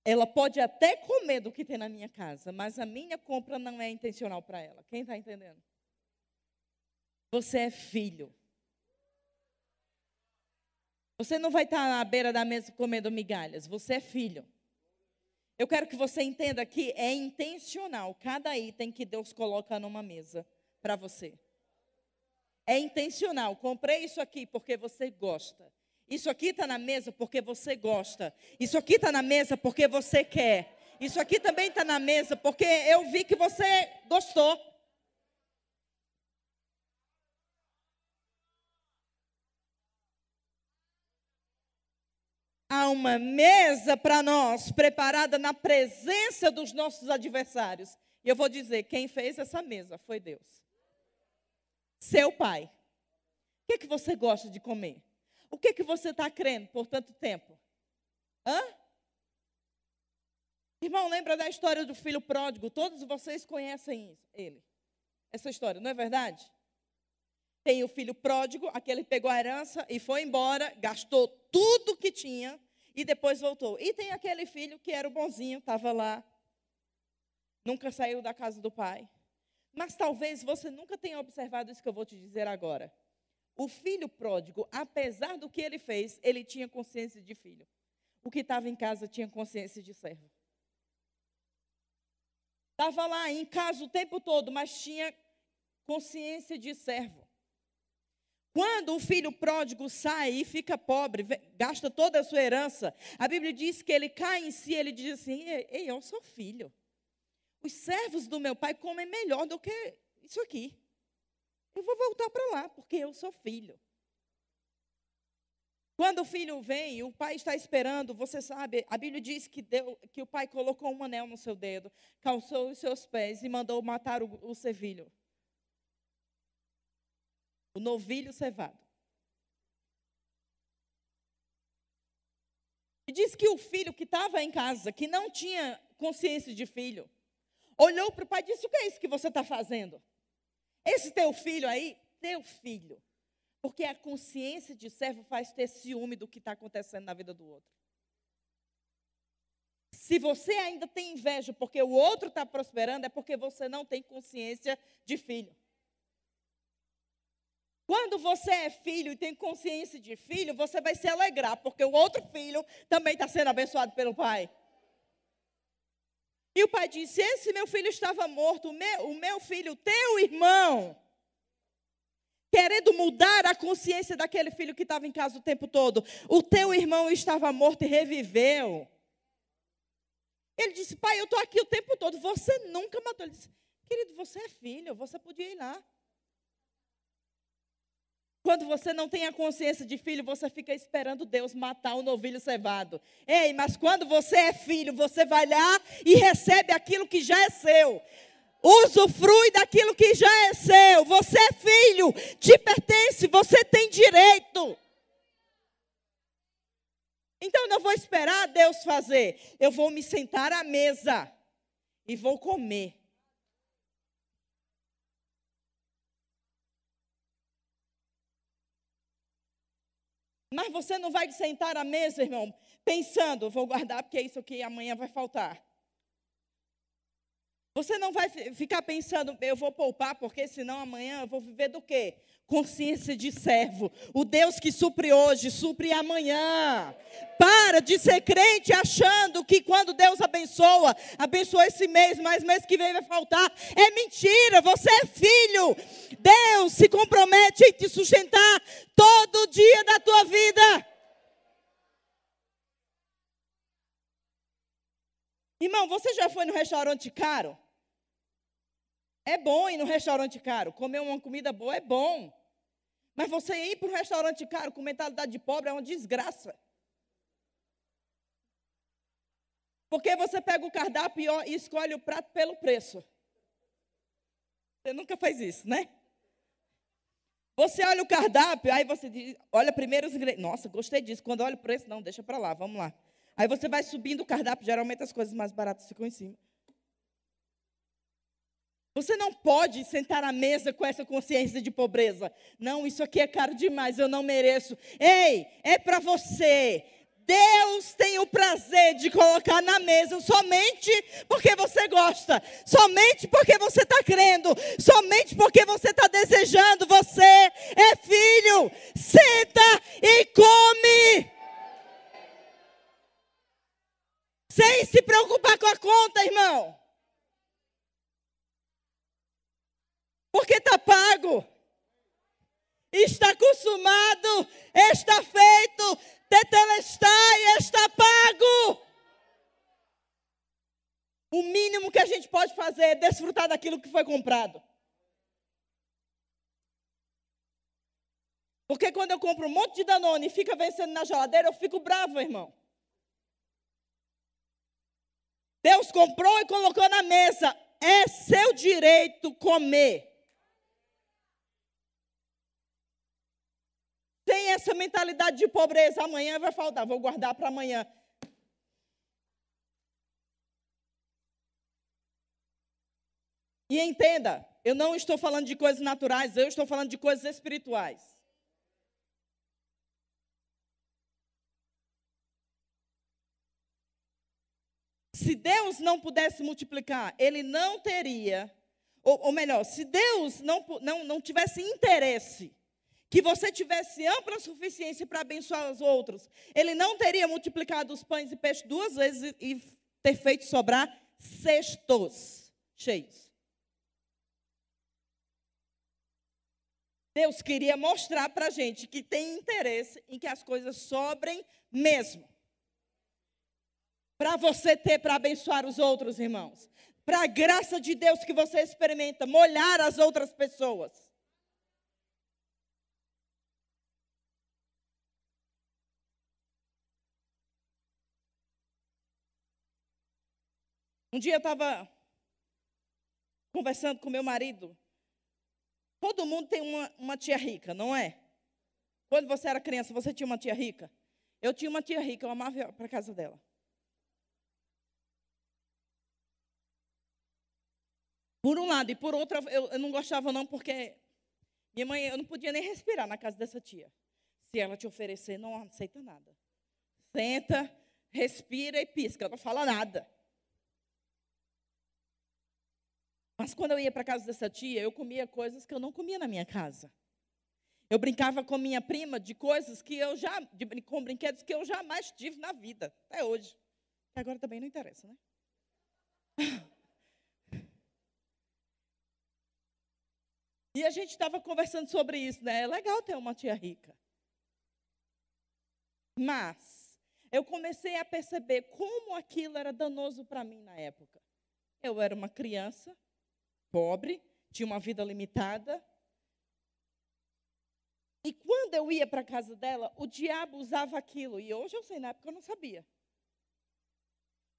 Ela pode até comer do que tem na minha casa, mas a minha compra não é intencional para ela. Quem está entendendo? Você é filho. Você não vai estar tá à beira da mesa comendo migalhas. Você é filho. Eu quero que você entenda que é intencional cada item que Deus coloca numa mesa para você. É intencional. Comprei isso aqui porque você gosta. Isso aqui está na mesa porque você gosta. Isso aqui está na mesa porque você quer. Isso aqui também está na mesa porque eu vi que você gostou. Há uma mesa para nós preparada na presença dos nossos adversários. E eu vou dizer: quem fez essa mesa foi Deus. Seu pai. O que, é que você gosta de comer? O que, que você está crendo por tanto tempo? Hã? Irmão, lembra da história do filho pródigo? Todos vocês conhecem ele. Essa história, não é verdade? Tem o filho pródigo, aquele pegou a herança e foi embora, gastou tudo que tinha e depois voltou. E tem aquele filho que era o bonzinho, estava lá, nunca saiu da casa do pai. Mas talvez você nunca tenha observado isso que eu vou te dizer agora. O filho pródigo, apesar do que ele fez, ele tinha consciência de filho. O que estava em casa tinha consciência de servo. Estava lá em casa o tempo todo, mas tinha consciência de servo. Quando o filho pródigo sai e fica pobre, gasta toda a sua herança, a Bíblia diz que ele cai em si, ele diz assim: Ei, eu sou filho. Os servos do meu pai comem melhor do que isso aqui. Eu vou voltar para lá, porque eu sou filho. Quando o filho vem, o pai está esperando, você sabe, a Bíblia diz que, deu, que o pai colocou um anel no seu dedo, calçou os seus pés e mandou matar o, o servilho. O novilho cevado. E diz que o filho que estava em casa, que não tinha consciência de filho, olhou para o pai e disse: O que é isso que você está fazendo? Esse teu filho aí, teu filho. Porque a consciência de servo faz ter ciúme do que está acontecendo na vida do outro. Se você ainda tem inveja porque o outro está prosperando, é porque você não tem consciência de filho. Quando você é filho e tem consciência de filho, você vai se alegrar, porque o outro filho também está sendo abençoado pelo pai. E o pai disse: Esse meu filho estava morto, o meu, o meu filho, teu irmão, querendo mudar a consciência daquele filho que estava em casa o tempo todo. O teu irmão estava morto e reviveu. Ele disse: Pai, eu estou aqui o tempo todo. Você nunca matou. Ele disse: Querido, você é filho, você podia ir lá. Quando você não tem a consciência de filho, você fica esperando Deus matar o novilho cevado. Ei, mas quando você é filho, você vai lá e recebe aquilo que já é seu. Usufrui daquilo que já é seu. Você é filho, te pertence, você tem direito. Então eu não vou esperar Deus fazer. Eu vou me sentar à mesa e vou comer. Mas você não vai sentar à mesa, irmão, pensando, vou guardar porque isso aqui amanhã vai faltar. Você não vai ficar pensando, eu vou poupar, porque senão amanhã eu vou viver do quê? Consciência de servo. O Deus que supre hoje, supre amanhã. Para de ser crente achando que quando Deus abençoa, abençoa esse mês, mas mês que vem vai faltar. É mentira, você é filho. Deus se compromete em te sustentar todo dia da tua vida. Irmão, você já foi no restaurante caro? É bom ir no restaurante caro. Comer uma comida boa é bom. Mas você ir para um restaurante caro com mentalidade de pobre é uma desgraça. Porque você pega o cardápio e escolhe o prato pelo preço. Você nunca faz isso, né? Você olha o cardápio, aí você diz, olha primeiro os ingredientes. Nossa, gostei disso. Quando olha o preço, não, deixa para lá, vamos lá. Aí você vai subindo o cardápio, geralmente as coisas mais baratas ficam em cima. Você não pode sentar à mesa com essa consciência de pobreza. Não, isso aqui é caro demais, eu não mereço. Ei, é para você. Deus tem o prazer de colocar na mesa somente porque você gosta, somente porque você está crendo, somente porque você está desejando. Você é filho, senta e come. Sem se preocupar com a conta, irmão. Porque está pago. Está consumado, está feito, tetelestai, está pago. O mínimo que a gente pode fazer é desfrutar daquilo que foi comprado. Porque quando eu compro um monte de Danone e fica vencendo na geladeira, eu fico bravo, irmão. Deus comprou e colocou na mesa. É seu direito comer. tem essa mentalidade de pobreza, amanhã vai faltar, vou guardar para amanhã. E entenda, eu não estou falando de coisas naturais, eu estou falando de coisas espirituais. Se Deus não pudesse multiplicar, Ele não teria ou, ou melhor, se Deus não, não, não tivesse interesse que você tivesse ampla suficiência para abençoar os outros, ele não teria multiplicado os pães e peixes duas vezes e ter feito sobrar cestos cheios. Deus queria mostrar para a gente que tem interesse em que as coisas sobrem mesmo. Para você ter para abençoar os outros irmãos. Para a graça de Deus que você experimenta, molhar as outras pessoas. Um dia eu estava conversando com meu marido. Todo mundo tem uma, uma tia rica, não é? Quando você era criança, você tinha uma tia rica? Eu tinha uma tia rica, eu amava ir para casa dela. Por um lado, e por outro, eu, eu não gostava não, porque minha mãe, eu não podia nem respirar na casa dessa tia. Se ela te oferecer, não aceita nada. Senta, respira e pisca, não fala nada. Mas quando eu ia para casa dessa tia, eu comia coisas que eu não comia na minha casa. Eu brincava com minha prima de coisas que eu já, de, com brinquedos que eu jamais tive na vida, até hoje. Agora também não interessa, né? E a gente estava conversando sobre isso, né? É legal ter uma tia rica. Mas eu comecei a perceber como aquilo era danoso para mim na época. Eu era uma criança, pobre, tinha uma vida limitada. E quando eu ia para a casa dela, o diabo usava aquilo. E hoje eu sei, na época eu não sabia.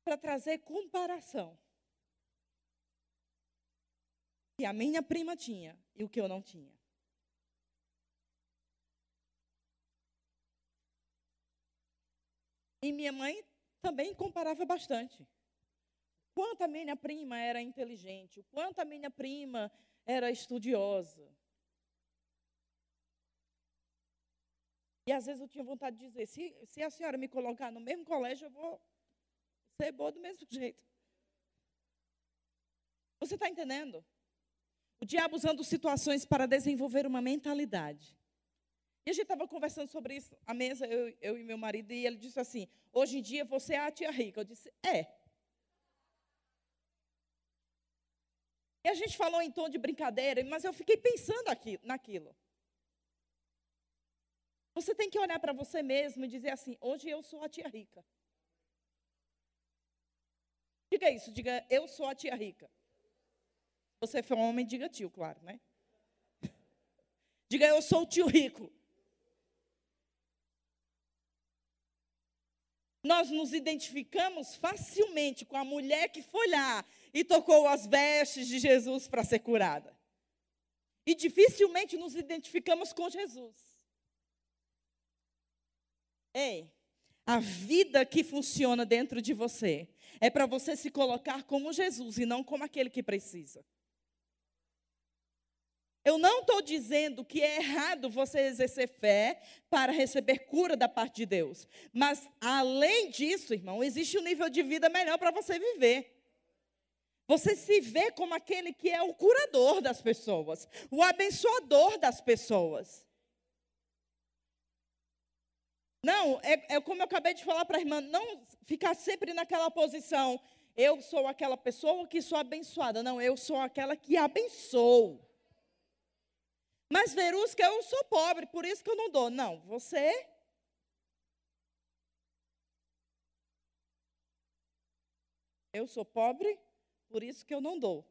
Para trazer comparação. Que a minha prima tinha e o que eu não tinha. E minha mãe também comparava bastante quanto a minha prima era inteligente, o quanto a minha prima era estudiosa. E às vezes eu tinha vontade de dizer: se, se a senhora me colocar no mesmo colégio, eu vou ser boa do mesmo jeito. Você está entendendo? O diabo usando situações para desenvolver uma mentalidade. E a gente estava conversando sobre isso à mesa, eu, eu e meu marido, e ele disse assim: hoje em dia você é a tia rica. Eu disse: é. E a gente falou em tom de brincadeira, mas eu fiquei pensando aqui, naquilo. Você tem que olhar para você mesmo e dizer assim: hoje eu sou a tia rica. Diga isso, diga eu sou a tia rica. Você foi um homem, diga tio, claro, né? Diga eu sou o tio rico. Nós nos identificamos facilmente com a mulher que foi lá e tocou as vestes de Jesus para ser curada. E dificilmente nos identificamos com Jesus. Ei, a vida que funciona dentro de você é para você se colocar como Jesus e não como aquele que precisa. Eu não estou dizendo que é errado você exercer fé para receber cura da parte de Deus. Mas, além disso, irmão, existe um nível de vida melhor para você viver. Você se vê como aquele que é o curador das pessoas, o abençoador das pessoas. Não, é, é como eu acabei de falar para a irmã, não ficar sempre naquela posição, eu sou aquela pessoa que sou abençoada. Não, eu sou aquela que abençoo. Mas, Verusca, eu sou pobre, por isso que eu não dou. Não, você. Eu sou pobre, por isso que eu não dou.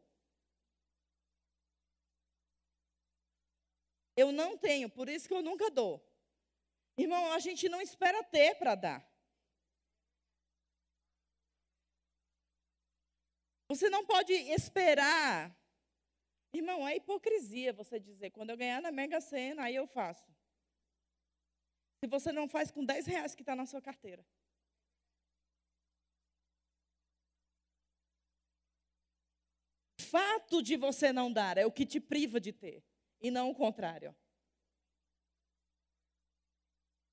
Eu não tenho, por isso que eu nunca dou. Irmão, a gente não espera ter para dar. Você não pode esperar. Irmão, é hipocrisia você dizer, quando eu ganhar na Mega Sena, aí eu faço. Se você não faz com 10 reais que está na sua carteira. fato de você não dar, é o que te priva de ter, e não o contrário.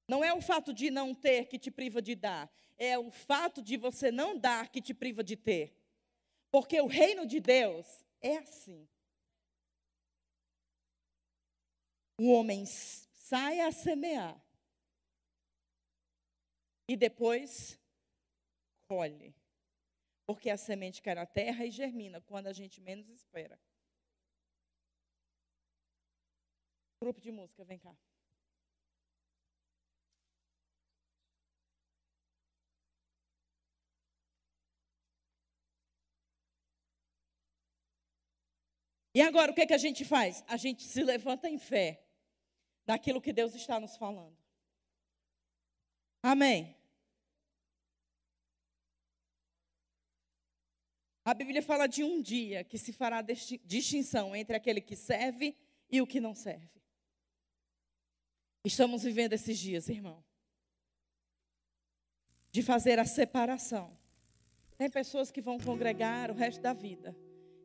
Não é o fato de não ter que te priva de dar, é o fato de você não dar que te priva de ter. Porque o reino de Deus é assim. O homem sai a semear e depois colhe. Porque a semente cai na terra e germina quando a gente menos espera. Grupo de música, vem cá. E agora o que, é que a gente faz? A gente se levanta em fé daquilo que Deus está nos falando. Amém. A Bíblia fala de um dia que se fará distinção entre aquele que serve e o que não serve. Estamos vivendo esses dias, irmão, de fazer a separação. Tem pessoas que vão congregar o resto da vida.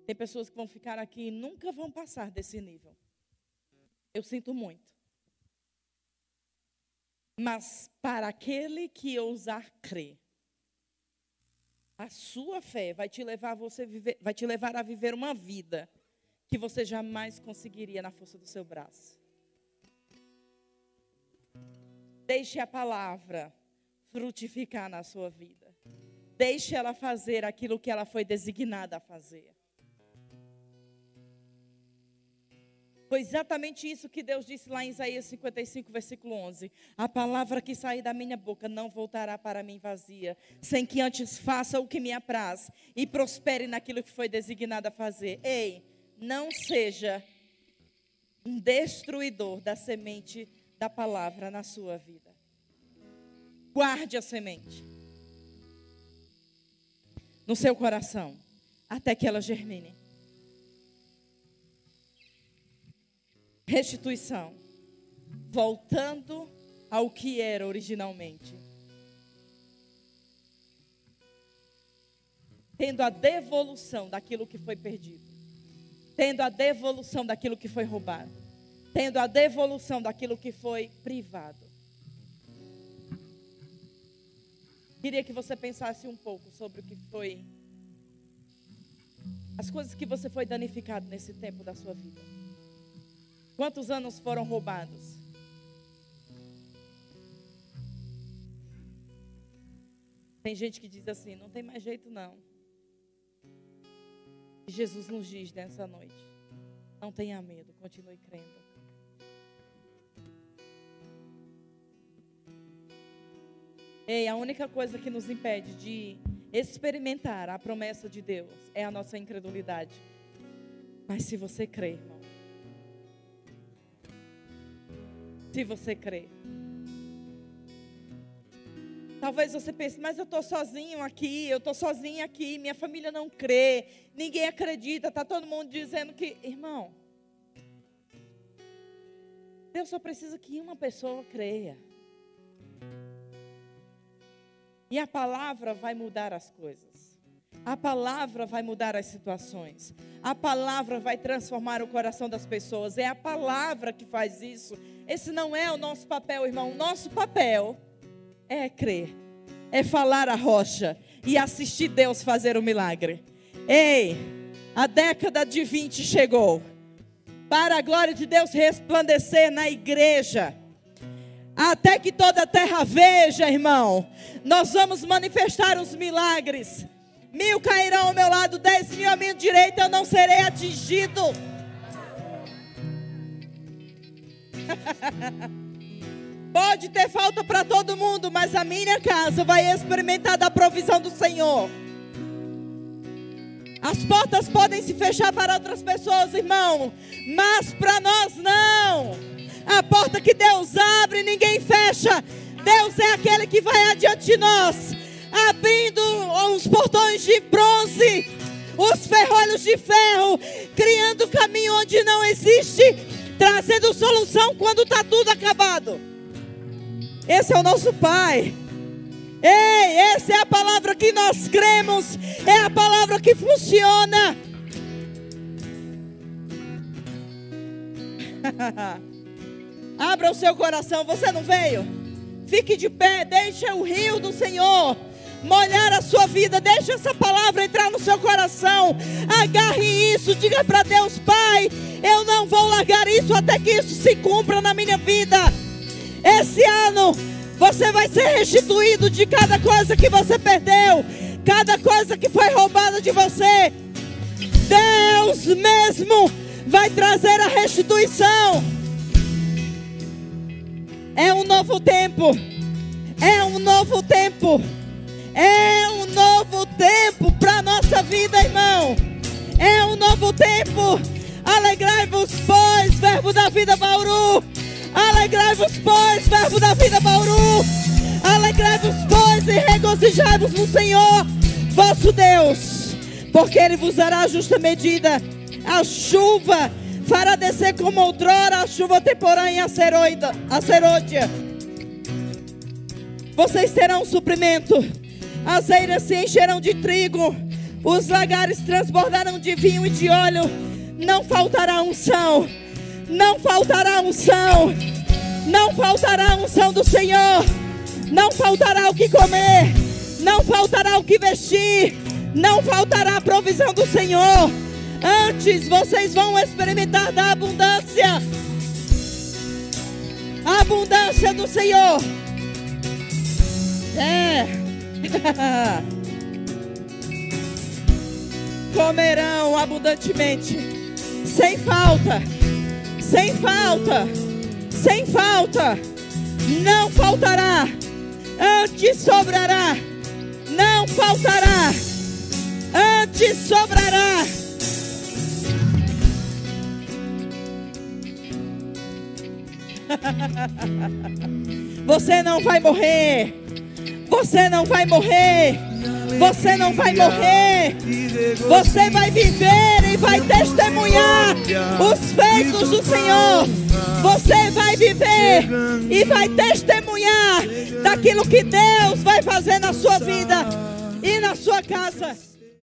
Tem pessoas que vão ficar aqui e nunca vão passar desse nível. Eu sinto muito. Mas para aquele que ousar crer, a sua fé vai te levar a você viver, vai te levar a viver uma vida que você jamais conseguiria na força do seu braço. Deixe a palavra frutificar na sua vida. Deixe ela fazer aquilo que ela foi designada a fazer. Foi exatamente isso que Deus disse lá em Isaías 55, versículo 11. A palavra que sair da minha boca não voltará para mim vazia, sem que antes faça o que me apraz e prospere naquilo que foi designado a fazer. Ei, não seja um destruidor da semente da palavra na sua vida. Guarde a semente no seu coração até que ela germine. Restituição, voltando ao que era originalmente. Tendo a devolução daquilo que foi perdido, tendo a devolução daquilo que foi roubado, tendo a devolução daquilo que foi privado. Queria que você pensasse um pouco sobre o que foi, as coisas que você foi danificado nesse tempo da sua vida. Quantos anos foram roubados? Tem gente que diz assim: não tem mais jeito não. E Jesus nos diz nessa noite: não tenha medo, continue crendo. Ei, a única coisa que nos impede de experimentar a promessa de Deus é a nossa incredulidade. Mas se você crer, irmão, se você crê. Talvez você pense, mas eu estou sozinho aqui, eu estou sozinho aqui, minha família não crê, ninguém acredita, está todo mundo dizendo que. Irmão, Deus só precisa que uma pessoa creia. E a palavra vai mudar as coisas. A palavra vai mudar as situações. A palavra vai transformar o coração das pessoas. É a palavra que faz isso. Esse não é o nosso papel, irmão. O nosso papel é crer, é falar a rocha e assistir Deus fazer o milagre. Ei, a década de 20 chegou. Para a glória de Deus resplandecer na igreja. Até que toda a terra veja, irmão. Nós vamos manifestar os milagres. Mil cairão ao meu lado, dez mil à minha direita, eu não serei atingido. Pode ter falta para todo mundo, mas a minha casa vai experimentar da provisão do Senhor. As portas podem se fechar para outras pessoas, irmão, mas para nós não. A porta que Deus abre, ninguém fecha. Deus é aquele que vai adiante de nós, abrindo os portões de bronze, os ferrolhos de ferro, criando caminho onde não existe trazendo solução quando está tudo acabado. Esse é o nosso Pai. Ei, essa é a palavra que nós cremos, é a palavra que funciona. Abra o seu coração, você não veio? Fique de pé, deixa o rio do Senhor molhar a sua vida. Deixa essa palavra entrar no seu coração. Agarre isso, diga para Deus, Pai, Eu não vou largar isso até que isso se cumpra na minha vida. Esse ano você vai ser restituído de cada coisa que você perdeu, cada coisa que foi roubada de você. Deus mesmo vai trazer a restituição. É um novo tempo. É um novo tempo. É um novo tempo para nossa vida, irmão. É um novo tempo. Alegrai-vos, pois, verbo da vida, Bauru. Alegrai-vos, pois, verbo da vida, Bauru. Alegrai-vos, pois, e regozijai-vos no Senhor, vosso Deus. Porque Ele vos dará a justa medida. A chuva fará descer como outrora a chuva temporânea a serôdia. Vocês terão suprimento. As eiras se encherão de trigo. Os lagares transbordarão de vinho e de óleo. Não faltará unção. Não faltará unção. Não faltará unção do Senhor. Não faltará o que comer. Não faltará o que vestir. Não faltará a provisão do Senhor. Antes vocês vão experimentar da abundância. A abundância do Senhor. É. Comerão abundantemente, sem falta, sem falta, sem falta. Não faltará, antes sobrará. Não faltará, antes sobrará. Você não vai morrer. Você não vai morrer. Você não vai morrer. Você vai viver e vai testemunhar os feitos do Senhor. Você vai viver e vai testemunhar daquilo que Deus vai fazer na sua vida e na sua casa.